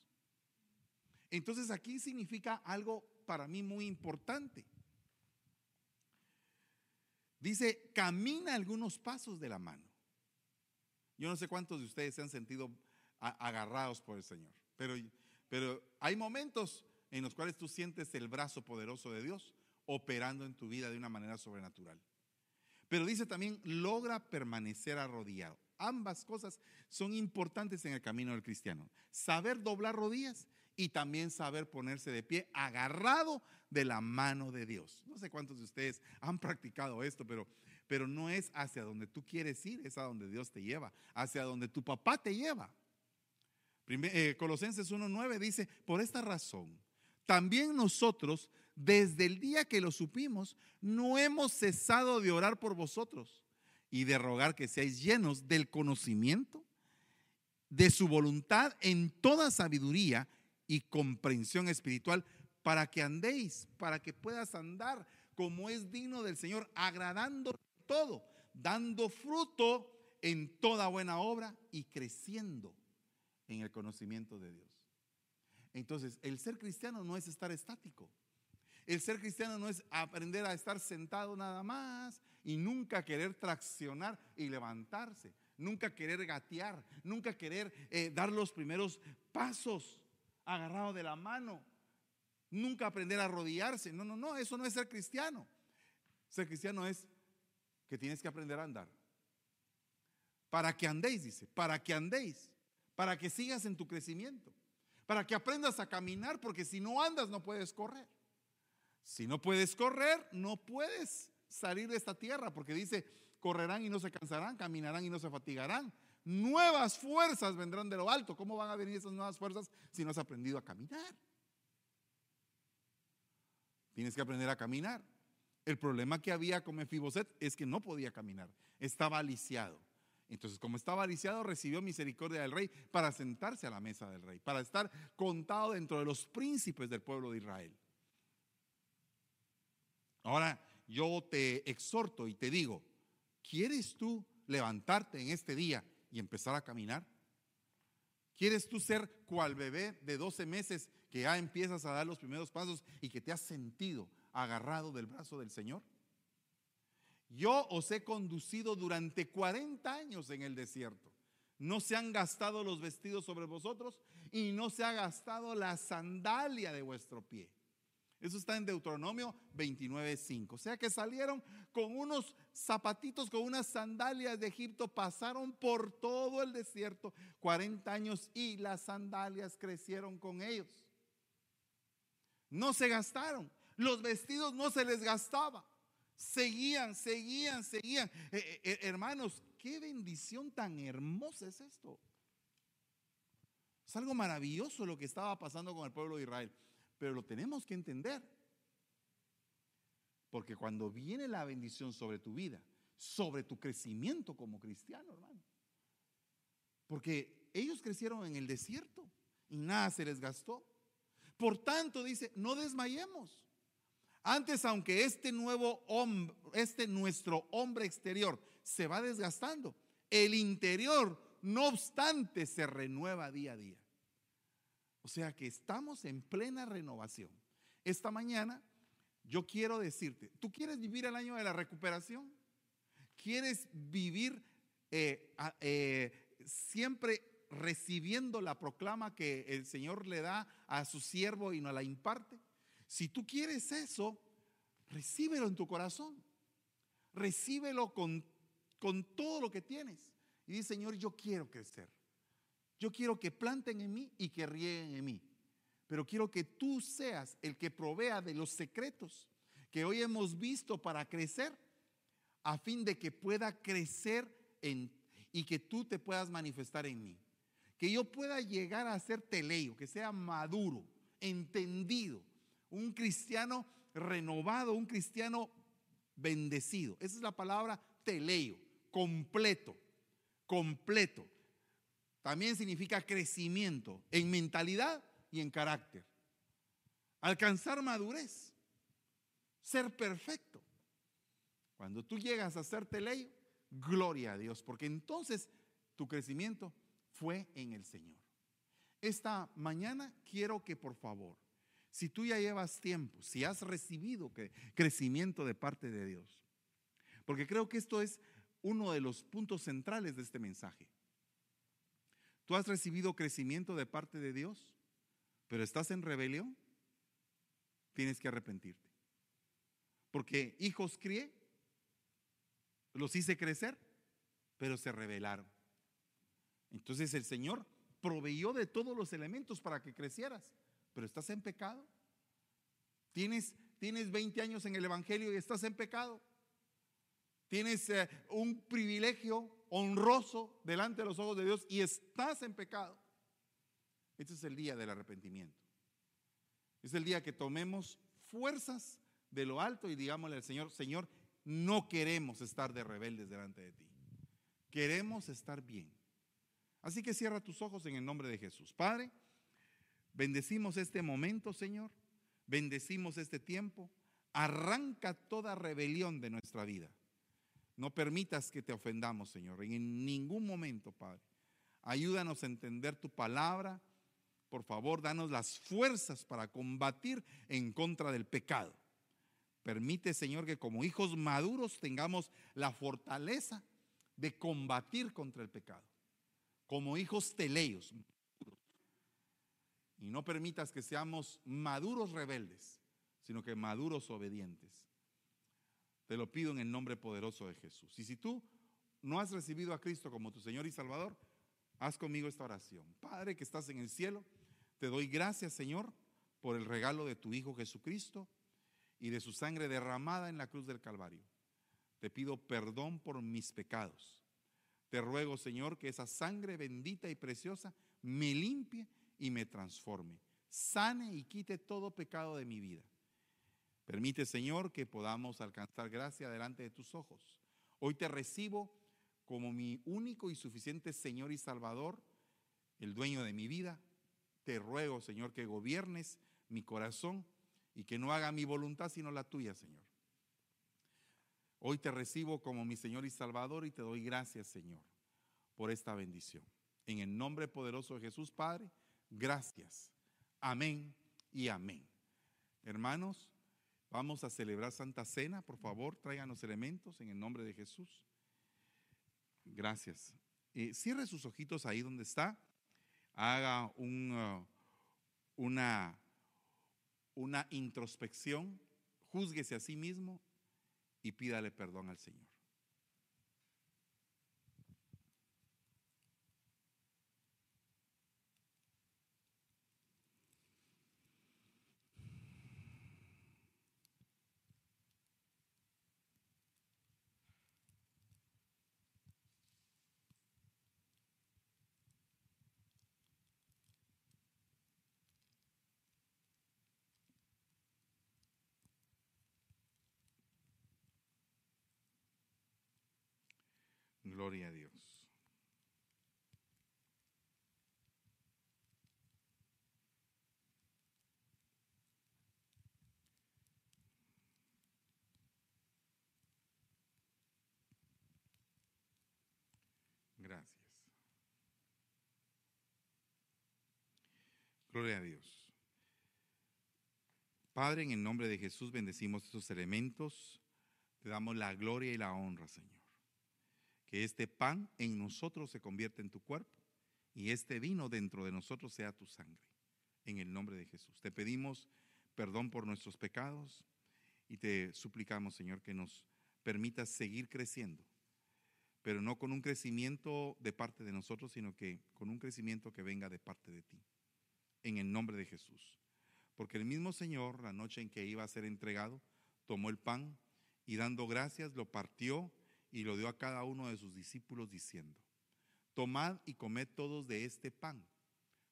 S1: Entonces, aquí significa algo para mí muy importante. Dice, camina algunos pasos de la mano. Yo no sé cuántos de ustedes se han sentido agarrados por el Señor, pero, pero hay momentos en los cuales tú sientes el brazo poderoso de Dios operando en tu vida de una manera sobrenatural. Pero dice también, logra permanecer arrodillado. Ambas cosas son importantes en el camino del cristiano. Saber doblar rodillas y también saber ponerse de pie agarrado de la mano de Dios. No sé cuántos de ustedes han practicado esto, pero, pero no es hacia donde tú quieres ir, es a donde Dios te lleva, hacia donde tu papá te lleva. Eh, Colosenses 1.9 dice, por esta razón, también nosotros, desde el día que lo supimos, no hemos cesado de orar por vosotros y de rogar que seáis llenos del conocimiento de su voluntad en toda sabiduría y comprensión espiritual para que andéis, para que puedas andar como es digno del Señor, agradando todo, dando fruto en toda buena obra y creciendo en el conocimiento de Dios. Entonces, el ser cristiano no es estar estático. El ser cristiano no es aprender a estar sentado nada más y nunca querer traccionar y levantarse, nunca querer gatear, nunca querer eh, dar los primeros pasos agarrado de la mano, nunca aprender a arrodillarse. No, no, no, eso no es ser cristiano. Ser cristiano es que tienes que aprender a andar. Para que andéis, dice, para que andéis, para que sigas en tu crecimiento para que aprendas a caminar, porque si no andas no puedes correr. Si no puedes correr, no puedes salir de esta tierra, porque dice, correrán y no se cansarán, caminarán y no se fatigarán. Nuevas fuerzas vendrán de lo alto. ¿Cómo van a venir esas nuevas fuerzas si no has aprendido a caminar? Tienes que aprender a caminar. El problema que había con Mefiboset es que no podía caminar, estaba aliciado. Entonces, como estaba lisiado, recibió misericordia del rey para sentarse a la mesa del rey, para estar contado dentro de los príncipes del pueblo de Israel. Ahora, yo te exhorto y te digo, ¿quieres tú levantarte en este día y empezar a caminar? ¿Quieres tú ser cual bebé de 12 meses que ya empiezas a dar los primeros pasos y que te has sentido agarrado del brazo del Señor? Yo os he conducido durante 40 años en el desierto. No se han gastado los vestidos sobre vosotros y no se ha gastado la sandalia de vuestro pie. Eso está en Deuteronomio 29:5. O sea que salieron con unos zapatitos, con unas sandalias de Egipto, pasaron por todo el desierto 40 años y las sandalias crecieron con ellos. No se gastaron, los vestidos no se les gastaba. Seguían, seguían, seguían. Eh, eh, eh, hermanos, qué bendición tan hermosa es esto. Es algo maravilloso lo que estaba pasando con el pueblo de Israel. Pero lo tenemos que entender. Porque cuando viene la bendición sobre tu vida, sobre tu crecimiento como cristiano, hermano. Porque ellos crecieron en el desierto y nada se les gastó. Por tanto, dice, no desmayemos. Antes, aunque este nuevo hombre, este nuestro hombre exterior se va desgastando, el interior, no obstante, se renueva día a día. O sea que estamos en plena renovación. Esta mañana yo quiero decirte, ¿tú quieres vivir el año de la recuperación? ¿Quieres vivir eh, eh, siempre recibiendo la proclama que el Señor le da a su siervo y nos la imparte? Si tú quieres eso, recíbelo en tu corazón. Recíbelo con, con todo lo que tienes. Y dice, Señor, yo quiero crecer. Yo quiero que planten en mí y que rieguen en mí. Pero quiero que tú seas el que provea de los secretos que hoy hemos visto para crecer a fin de que pueda crecer en, y que tú te puedas manifestar en mí. Que yo pueda llegar a ser teleio, que sea maduro, entendido, un cristiano renovado, un cristiano bendecido. Esa es la palabra teleio, completo, completo. También significa crecimiento en mentalidad y en carácter. Alcanzar madurez, ser perfecto. Cuando tú llegas a ser teleio, gloria a Dios, porque entonces tu crecimiento fue en el Señor. Esta mañana quiero que por favor, si tú ya llevas tiempo, si has recibido crecimiento de parte de Dios, porque creo que esto es uno de los puntos centrales de este mensaje. ¿Tú has recibido crecimiento de parte de Dios, pero estás en rebelión? Tienes que arrepentirte. Porque hijos crié, los hice crecer, pero se rebelaron. Entonces el Señor proveyó de todos los elementos para que crecieras, pero estás en pecado. Tienes, tienes 20 años en el Evangelio y estás en pecado. Tienes eh, un privilegio honroso delante de los ojos de Dios y estás en pecado. Este es el día del arrepentimiento. Es el día que tomemos fuerzas de lo alto y digámosle al Señor, Señor, no queremos estar de rebeldes delante de ti. Queremos estar bien. Así que cierra tus ojos en el nombre de Jesús. Padre, bendecimos este momento, Señor. Bendecimos este tiempo. Arranca toda rebelión de nuestra vida. No permitas que te ofendamos, Señor, en ningún momento, Padre. Ayúdanos a entender tu palabra. Por favor, danos las fuerzas para combatir en contra del pecado. Permite, Señor, que como hijos maduros tengamos la fortaleza de combatir contra el pecado. Como hijos teleios. Y no permitas que seamos maduros rebeldes, sino que maduros obedientes. Te lo pido en el nombre poderoso de Jesús. Y si tú no has recibido a Cristo como tu Señor y Salvador, haz conmigo esta oración. Padre que estás en el cielo, te doy gracias, Señor, por el regalo de tu Hijo Jesucristo y de su sangre derramada en la cruz del Calvario. Te pido perdón por mis pecados. Te ruego, Señor, que esa sangre bendita y preciosa me limpie y me transforme, sane y quite todo pecado de mi vida. Permite, Señor, que podamos alcanzar gracia delante de tus ojos. Hoy te recibo como mi único y suficiente Señor y Salvador, el dueño de mi vida. Te ruego, Señor, que gobiernes mi corazón y que no haga mi voluntad sino la tuya, Señor. Hoy te recibo como mi Señor y Salvador y te doy gracias, Señor, por esta bendición. En el nombre poderoso de Jesús, Padre, gracias. Amén y amén. Hermanos, Vamos a celebrar Santa Cena. Por favor, traigan los elementos en el nombre de Jesús. Gracias. Eh, cierre sus ojitos ahí donde está. Haga uh, una, una introspección. Júzguese a sí mismo y pídale perdón al Señor. Gloria a Dios. Gracias. Gloria a Dios. Padre, en el nombre de Jesús bendecimos estos elementos. Te damos la gloria y la honra, Señor que este pan en nosotros se convierta en tu cuerpo y este vino dentro de nosotros sea tu sangre. En el nombre de Jesús. Te pedimos perdón por nuestros pecados y te suplicamos, Señor, que nos permitas seguir creciendo, pero no con un crecimiento de parte de nosotros, sino que con un crecimiento que venga de parte de ti. En el nombre de Jesús. Porque el mismo Señor, la noche en que iba a ser entregado, tomó el pan y dando gracias lo partió y lo dio a cada uno de sus discípulos diciendo, tomad y comed todos de este pan,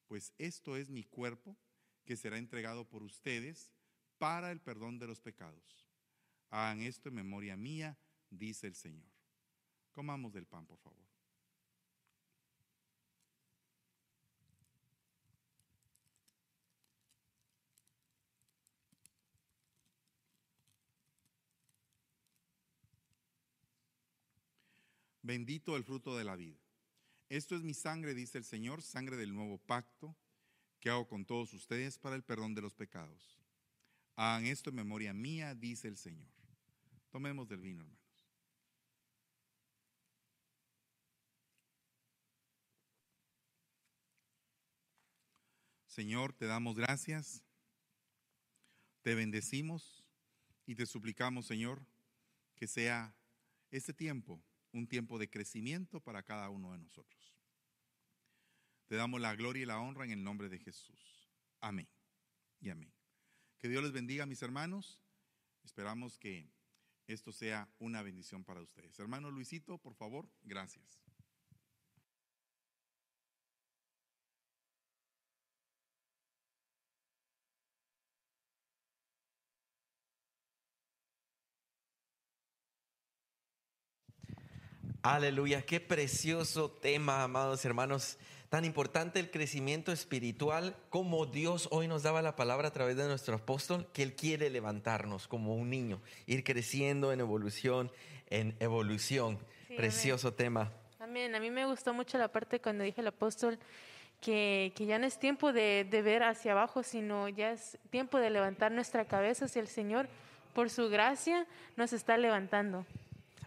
S1: pues esto es mi cuerpo que será entregado por ustedes para el perdón de los pecados. Hagan esto en memoria mía, dice el Señor. Comamos del pan, por favor. Bendito el fruto de la vida. Esto es mi sangre, dice el Señor, sangre del nuevo pacto que hago con todos ustedes para el perdón de los pecados. Hagan esto en memoria mía, dice el Señor. Tomemos del vino, hermanos. Señor, te damos gracias, te bendecimos y te suplicamos, Señor, que sea este tiempo un tiempo de crecimiento para cada uno de nosotros. Te damos la gloria y la honra en el nombre de Jesús. Amén y amén. Que Dios les bendiga, mis hermanos. Esperamos que esto sea una bendición para ustedes. Hermano Luisito, por favor, gracias.
S2: Aleluya, qué precioso tema, amados hermanos. Tan importante el crecimiento espiritual como Dios hoy nos daba la palabra a través de nuestro apóstol, que Él quiere levantarnos como un niño, ir creciendo en evolución, en evolución. Precioso tema.
S3: Amén. A mí me gustó mucho la parte cuando dije el apóstol que, que ya no es tiempo de, de ver hacia abajo, sino ya es tiempo de levantar nuestra cabeza hacia el Señor. Por su gracia nos está levantando.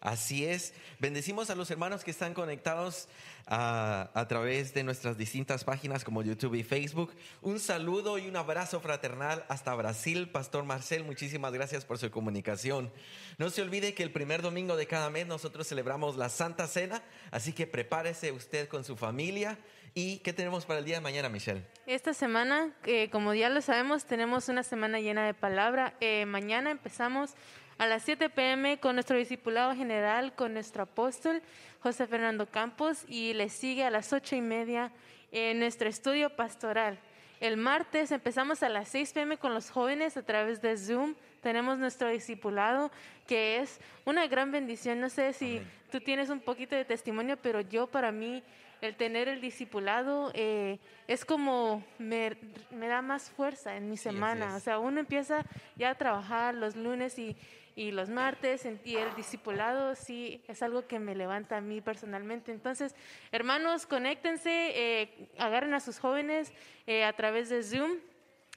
S2: Así es. Bendecimos a los hermanos que están conectados a, a, través de nuestras distintas páginas como YouTube y Facebook. Un saludo y un abrazo fraternal hasta Brasil, Pastor Marcel. Muchísimas gracias por su comunicación. No se olvide que el primer domingo de cada mes nosotros celebramos la Santa Cena, así que prepárese usted con su familia. ¿Y qué tenemos para el día de mañana, Michelle?
S3: Esta semana, eh, como ya lo sabemos, tenemos una semana llena de palabra. Eh, mañana empezamos a las 7 pm con nuestro discipulado general, con nuestro apóstol José Fernando Campos y le sigue a las 8 y media en nuestro estudio pastoral. El martes empezamos a las 6 pm con los jóvenes a través de Zoom. Tenemos nuestro discipulado, que es una gran bendición. No sé si Amén. tú tienes un poquito de testimonio, pero yo para mí el tener el discipulado eh, es como me, me, da más fuerza en mi semana. Sí, o sea, uno empieza ya a trabajar los lunes y, y los martes y el discipulado sí es algo que me levanta a mí personalmente. Entonces, hermanos, conéctense, eh, agarren a sus jóvenes eh, a través de Zoom.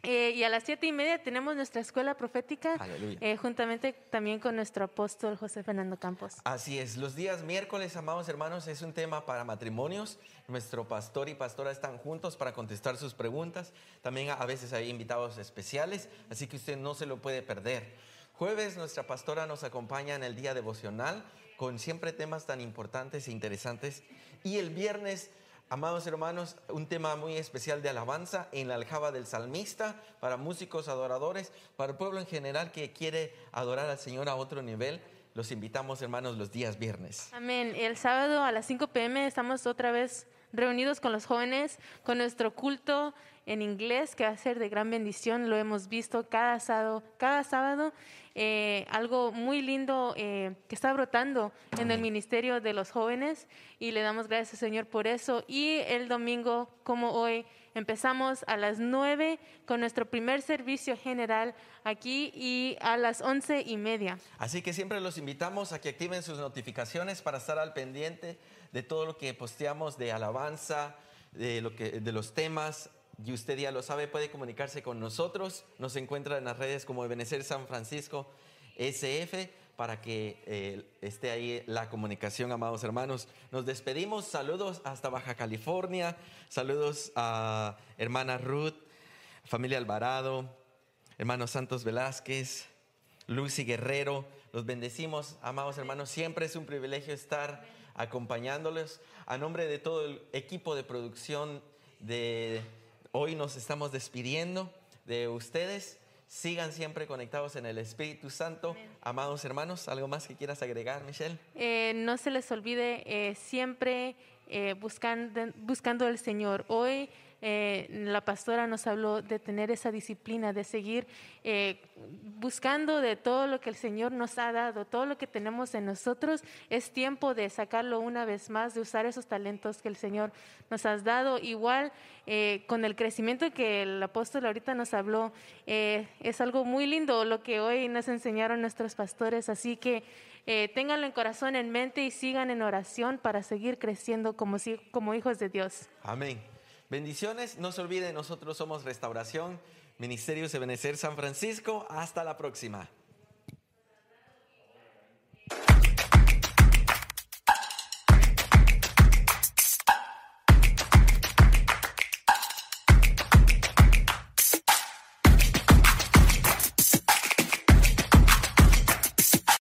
S3: Eh, y a las siete y media tenemos nuestra escuela profética, eh, juntamente también con nuestro apóstol José Fernando Campos.
S2: Así es, los días miércoles, amados hermanos, es un tema para matrimonios. Nuestro pastor y pastora están juntos para contestar sus preguntas. También a veces hay invitados especiales, así que usted no se lo puede perder. Jueves, nuestra pastora nos acompaña en el día devocional con siempre temas tan importantes e interesantes. Y el viernes Amados hermanos, un tema muy especial de alabanza en la aljaba del salmista para músicos adoradores, para el pueblo en general que quiere adorar al Señor a otro nivel. Los invitamos, hermanos, los días viernes.
S3: Amén. El sábado a las 5 pm estamos otra vez reunidos con los jóvenes, con nuestro culto en inglés, que va a ser de gran bendición. Lo hemos visto cada sábado, cada sábado eh, algo muy lindo eh, que está brotando en el ministerio de los jóvenes y le damos gracias al Señor por eso. Y el domingo, como hoy, empezamos a las 9 con nuestro primer servicio general aquí y a las once y media.
S2: Así que siempre los invitamos a que activen sus notificaciones para estar al pendiente de todo lo que posteamos de alabanza, de, lo que, de los temas y usted ya lo sabe, puede comunicarse con nosotros. Nos encuentra en las redes como Ebenecer San Francisco SF para que eh, esté ahí la comunicación, amados hermanos. Nos despedimos. Saludos hasta Baja California. Saludos a hermana Ruth, familia Alvarado, hermano Santos Velázquez, Lucy Guerrero. Los bendecimos, amados hermanos. Siempre es un privilegio estar acompañándoles. A nombre de todo el equipo de producción de hoy nos estamos despidiendo de ustedes. Sigan siempre conectados en el Espíritu Santo. Amados hermanos, ¿algo más que quieras agregar, Michelle?
S3: Eh, no se les olvide eh, siempre eh, buscando, buscando al Señor. Hoy eh, la pastora nos habló de tener esa disciplina, de seguir eh, buscando de todo lo que el Señor nos ha dado, todo lo que tenemos en nosotros. Es tiempo de sacarlo una vez más, de usar esos talentos que el Señor nos ha dado. Igual eh, con el crecimiento que el apóstol ahorita nos habló, eh, es algo muy lindo lo que hoy nos enseñaron nuestros pastores. Así que ténganlo en corazón, en mente y sigan en oración para seguir creciendo como, como hijos de Dios.
S2: Amén. Bendiciones. No se olviden, nosotros somos Restauración, Ministerios de Benecer San Francisco. Hasta la próxima.